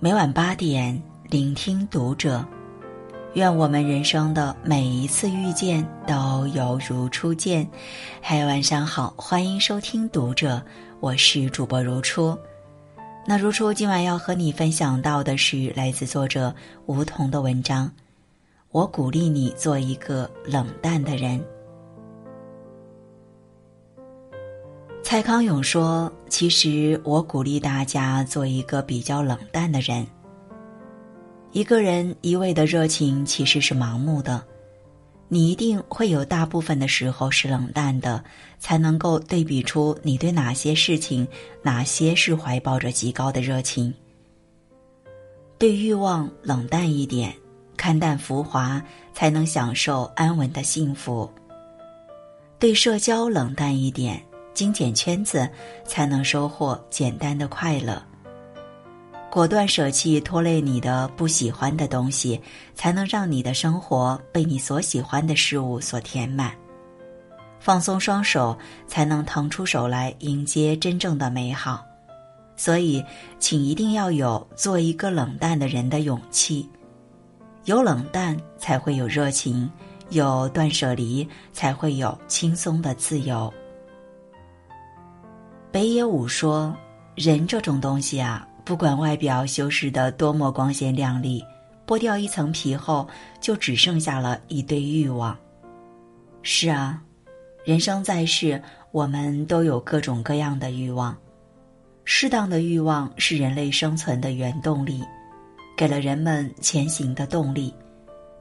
每晚八点，聆听读者。愿我们人生的每一次遇见都犹如初见。嗨，晚上好，欢迎收听读者，我是主播如初。那如初今晚要和你分享到的是来自作者梧桐的文章。我鼓励你做一个冷淡的人。蔡康永说：“其实我鼓励大家做一个比较冷淡的人。一个人一味的热情其实是盲目的，你一定会有大部分的时候是冷淡的，才能够对比出你对哪些事情、哪些是怀抱着极高的热情。对欲望冷淡一点，看淡浮华，才能享受安稳的幸福。对社交冷淡一点。”精简圈子，才能收获简单的快乐。果断舍弃拖累你的不喜欢的东西，才能让你的生活被你所喜欢的事物所填满。放松双手，才能腾出手来迎接真正的美好。所以，请一定要有做一个冷淡的人的勇气。有冷淡，才会有热情；有断舍离，才会有轻松的自由。北野武说：“人这种东西啊，不管外表修饰的多么光鲜亮丽，剥掉一层皮后，就只剩下了一堆欲望。”是啊，人生在世，我们都有各种各样的欲望。适当的欲望是人类生存的原动力，给了人们前行的动力。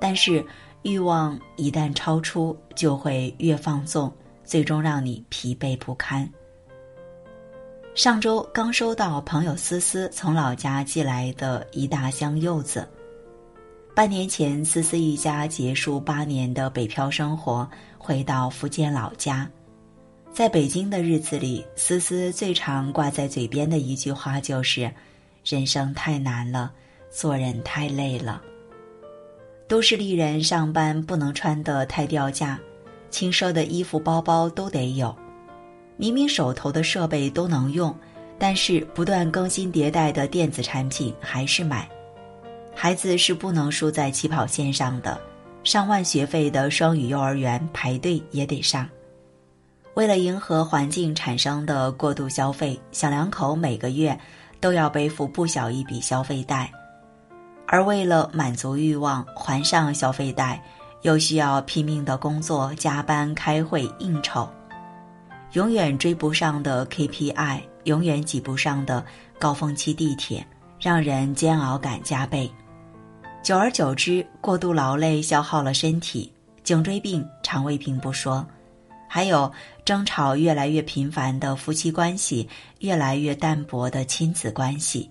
但是，欲望一旦超出，就会越放纵，最终让你疲惫不堪。上周刚收到朋友思思从老家寄来的一大箱柚子。半年前，思思一家结束八年的北漂生活，回到福建老家。在北京的日子里，思思最常挂在嘴边的一句话就是：“人生太难了，做人太累了。”都市丽人上班不能穿得太掉价，轻奢的衣服、包包都得有。明明手头的设备都能用，但是不断更新迭代的电子产品还是买。孩子是不能输在起跑线上的，上万学费的双语幼儿园排队也得上。为了迎合环境产生的过度消费，小两口每个月都要背负不小一笔消费贷，而为了满足欲望还上消费贷，又需要拼命的工作、加班、开会、应酬。永远追不上的 KPI，永远挤不上的高峰期地铁，让人煎熬感加倍。久而久之，过度劳累消耗了身体，颈椎病、肠胃病不说，还有争吵越来越频繁的夫妻关系，越来越淡薄的亲子关系。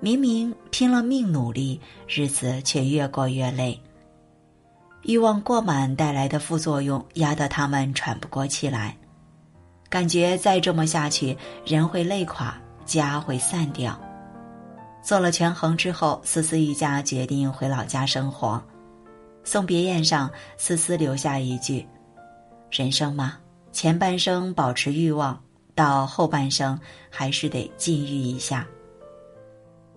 明明拼了命努力，日子却越过越累。欲望过满带来的副作用，压得他们喘不过气来。感觉再这么下去，人会累垮，家会散掉。做了权衡之后，思思一家决定回老家生活。送别宴上，思思留下一句：“人生嘛，前半生保持欲望，到后半生还是得禁欲一下。”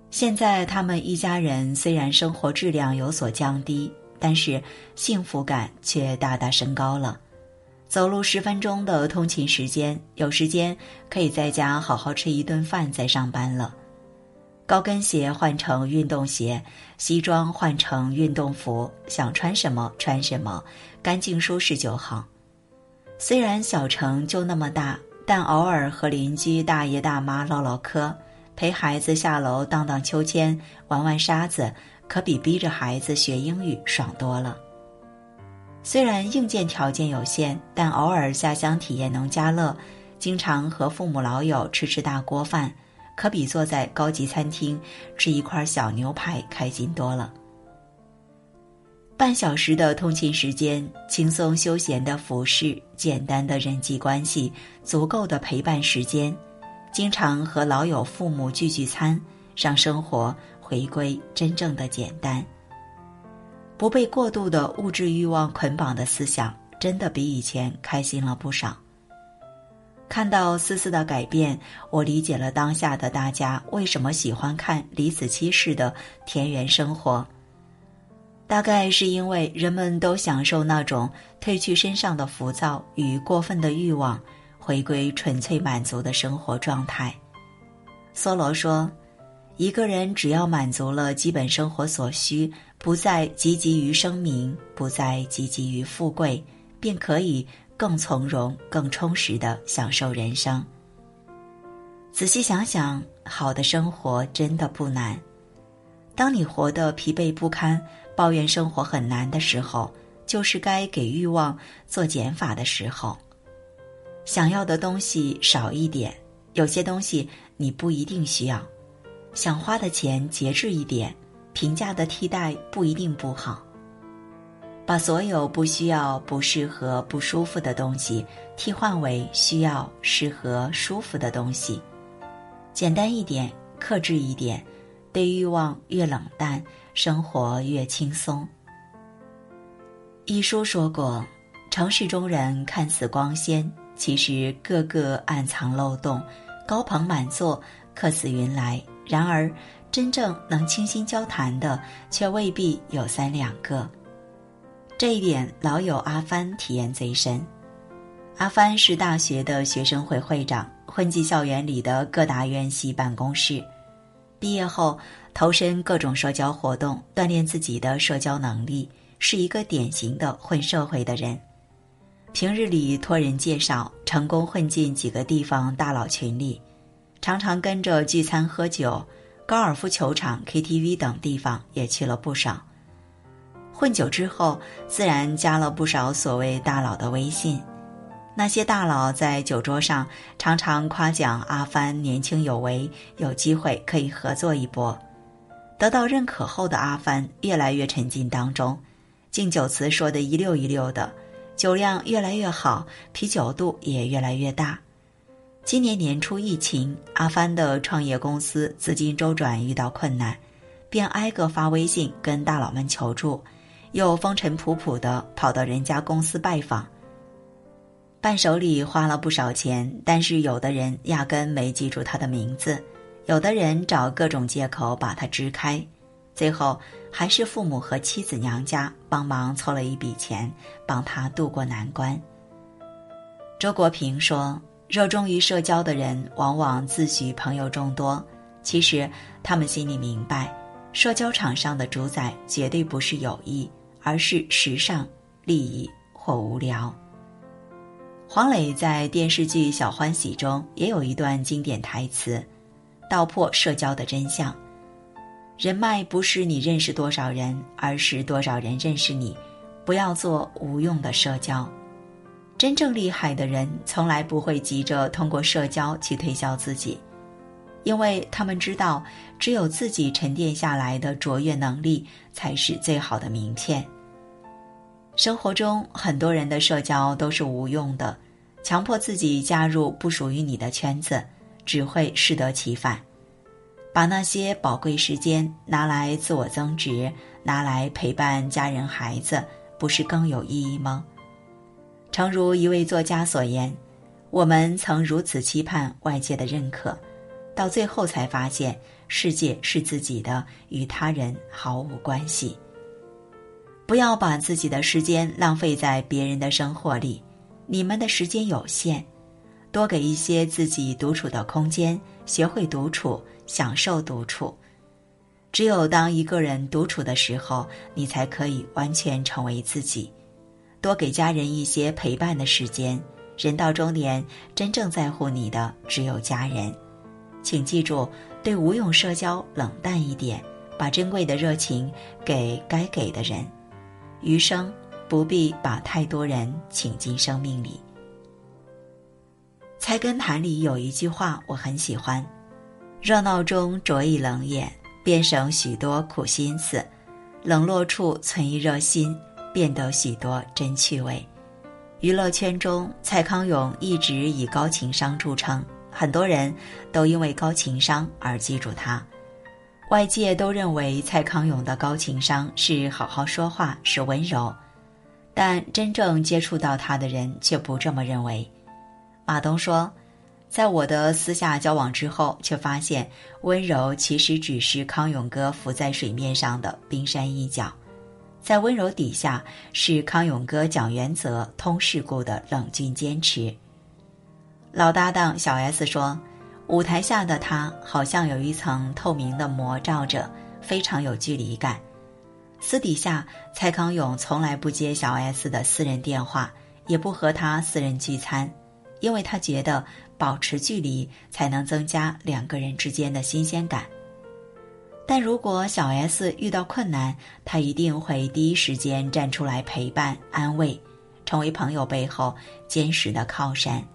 现在他们一家人虽然生活质量有所降低，但是幸福感却大大升高了。走路十分钟的通勤时间，有时间可以在家好好吃一顿饭再上班了。高跟鞋换成运动鞋，西装换成运动服，想穿什么穿什么，干净舒适就好。虽然小城就那么大，但偶尔和邻居大爷大妈唠唠嗑，陪孩子下楼荡荡秋千、玩玩沙子，可比逼着孩子学英语爽多了。虽然硬件条件有限，但偶尔下乡体验农家乐，经常和父母老友吃吃大锅饭，可比坐在高级餐厅吃一块小牛排开心多了。半小时的通勤时间，轻松休闲的服饰，简单的人际关系，足够的陪伴时间，经常和老友父母聚聚餐，让生活回归真正的简单。不被过度的物质欲望捆绑的思想，真的比以前开心了不少。看到思思的改变，我理解了当下的大家为什么喜欢看李子柒式的田园生活。大概是因为人们都享受那种褪去身上的浮躁与过分的欲望，回归纯粹满足的生活状态。梭罗说：“一个人只要满足了基本生活所需，不再汲汲于声名，不再汲汲于富贵，便可以。”更从容、更充实的享受人生。仔细想想，好的生活真的不难。当你活得疲惫不堪、抱怨生活很难的时候，就是该给欲望做减法的时候。想要的东西少一点，有些东西你不一定需要。想花的钱节制一点，平价的替代不一定不好。把所有不需要、不适合、不舒服的东西替换为需要、适合、舒服的东西，简单一点，克制一点，对欲望越冷淡，生活越轻松。一书说过，城市中人看似光鲜，其实个个暗藏漏洞，高朋满座，客似云来。然而，真正能倾心交谈的，却未必有三两个。这一点，老友阿帆体验最深。阿帆是大学的学生会会长，混迹校园里的各大院系办公室。毕业后，投身各种社交活动，锻炼自己的社交能力，是一个典型的混社会的人。平日里托人介绍，成功混进几个地方大佬群里，常常跟着聚餐喝酒，高尔夫球场、KTV 等地方也去了不少。混久之后，自然加了不少所谓大佬的微信。那些大佬在酒桌上常常夸奖阿帆年轻有为，有机会可以合作一波。得到认可后的阿帆越来越沉浸当中，敬酒词说得一溜一溜的，酒量越来越好，啤酒肚也越来越大。今年年初疫情，阿帆的创业公司资金周转遇到困难，便挨个发微信跟大佬们求助。又风尘仆仆的跑到人家公司拜访，伴手礼花了不少钱，但是有的人压根没记住他的名字，有的人找各种借口把他支开，最后还是父母和妻子娘家帮忙凑了一笔钱，帮他渡过难关。周国平说：“热衷于社交的人，往往自诩朋友众多，其实他们心里明白，社交场上的主宰绝对不是友谊。”而是时尚、利益或无聊。黄磊在电视剧《小欢喜》中也有一段经典台词，道破社交的真相：人脉不是你认识多少人，而是多少人认识你。不要做无用的社交。真正厉害的人，从来不会急着通过社交去推销自己，因为他们知道。只有自己沉淀下来的卓越能力，才是最好的名片。生活中很多人的社交都是无用的，强迫自己加入不属于你的圈子，只会适得其反。把那些宝贵时间拿来自我增值，拿来陪伴家人孩子，不是更有意义吗？诚如一位作家所言：“我们曾如此期盼外界的认可，到最后才发现。”世界是自己的，与他人毫无关系。不要把自己的时间浪费在别人的生活里，你们的时间有限，多给一些自己独处的空间，学会独处，享受独处。只有当一个人独处的时候，你才可以完全成为自己。多给家人一些陪伴的时间，人到中年，真正在乎你的只有家人。请记住。对无用社交冷淡一点，把珍贵的热情给该给的人，余生不必把太多人请进生命里。菜根谭里有一句话我很喜欢：热闹中着一冷眼，便省许多苦心思；冷落处存一热心，变得许多真趣味。娱乐圈中，蔡康永一直以高情商著称。很多人都因为高情商而记住他，外界都认为蔡康永的高情商是好好说话，是温柔，但真正接触到他的人却不这么认为。马东说：“在我的私下交往之后，却发现温柔其实只是康永哥浮在水面上的冰山一角，在温柔底下是康永哥讲原则、通世故的冷峻坚持。老搭档小 S 说：“舞台下的他好像有一层透明的膜罩着，非常有距离感。私底下，蔡康永从来不接小 S 的私人电话，也不和他私人聚餐，因为他觉得保持距离才能增加两个人之间的新鲜感。但如果小 S 遇到困难，他一定会第一时间站出来陪伴安慰，成为朋友背后坚实的靠山。”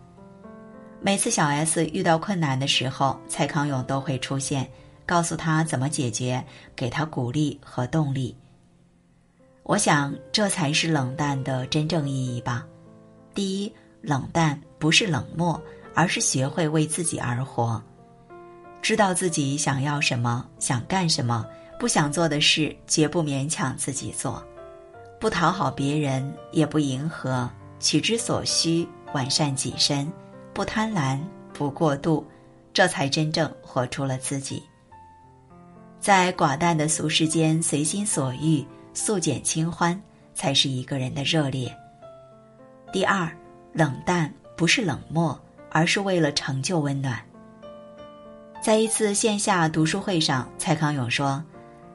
每次小 S 遇到困难的时候，蔡康永都会出现，告诉他怎么解决，给他鼓励和动力。我想，这才是冷淡的真正意义吧。第一，冷淡不是冷漠，而是学会为自己而活，知道自己想要什么，想干什么，不想做的事绝不勉强自己做，不讨好别人，也不迎合，取之所需，完善己身。不贪婪，不过度，这才真正活出了自己。在寡淡的俗世间，随心所欲，素简清欢，才是一个人的热烈。第二，冷淡不是冷漠，而是为了成就温暖。在一次线下读书会上，蔡康永说：“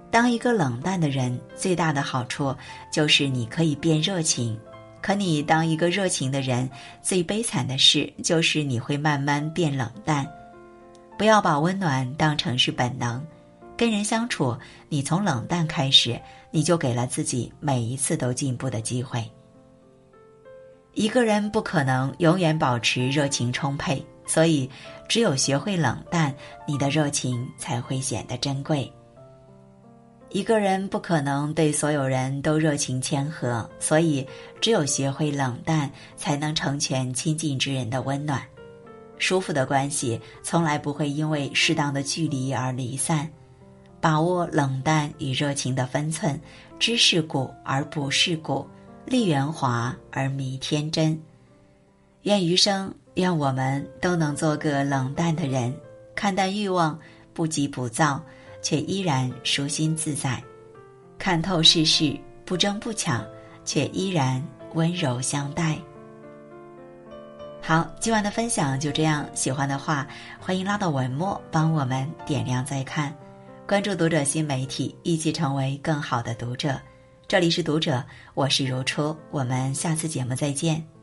当一个冷淡的人，最大的好处就是你可以变热情。”可你当一个热情的人，最悲惨的事就是你会慢慢变冷淡。不要把温暖当成是本能，跟人相处，你从冷淡开始，你就给了自己每一次都进步的机会。一个人不可能永远保持热情充沛，所以只有学会冷淡，你的热情才会显得珍贵。一个人不可能对所有人都热情谦和，所以只有学会冷淡，才能成全亲近之人的温暖。舒服的关系从来不会因为适当的距离而离散。把握冷淡与热情的分寸，知世故而不世故，立圆滑而迷天真。愿余生，愿我们都能做个冷淡的人，看淡欲望，不急不躁。却依然舒心自在，看透世事，不争不抢，却依然温柔相待。好，今晚的分享就这样。喜欢的话，欢迎拉到文末帮我们点亮再看，关注读者新媒体，一起成为更好的读者。这里是读者，我是如初，我们下次节目再见。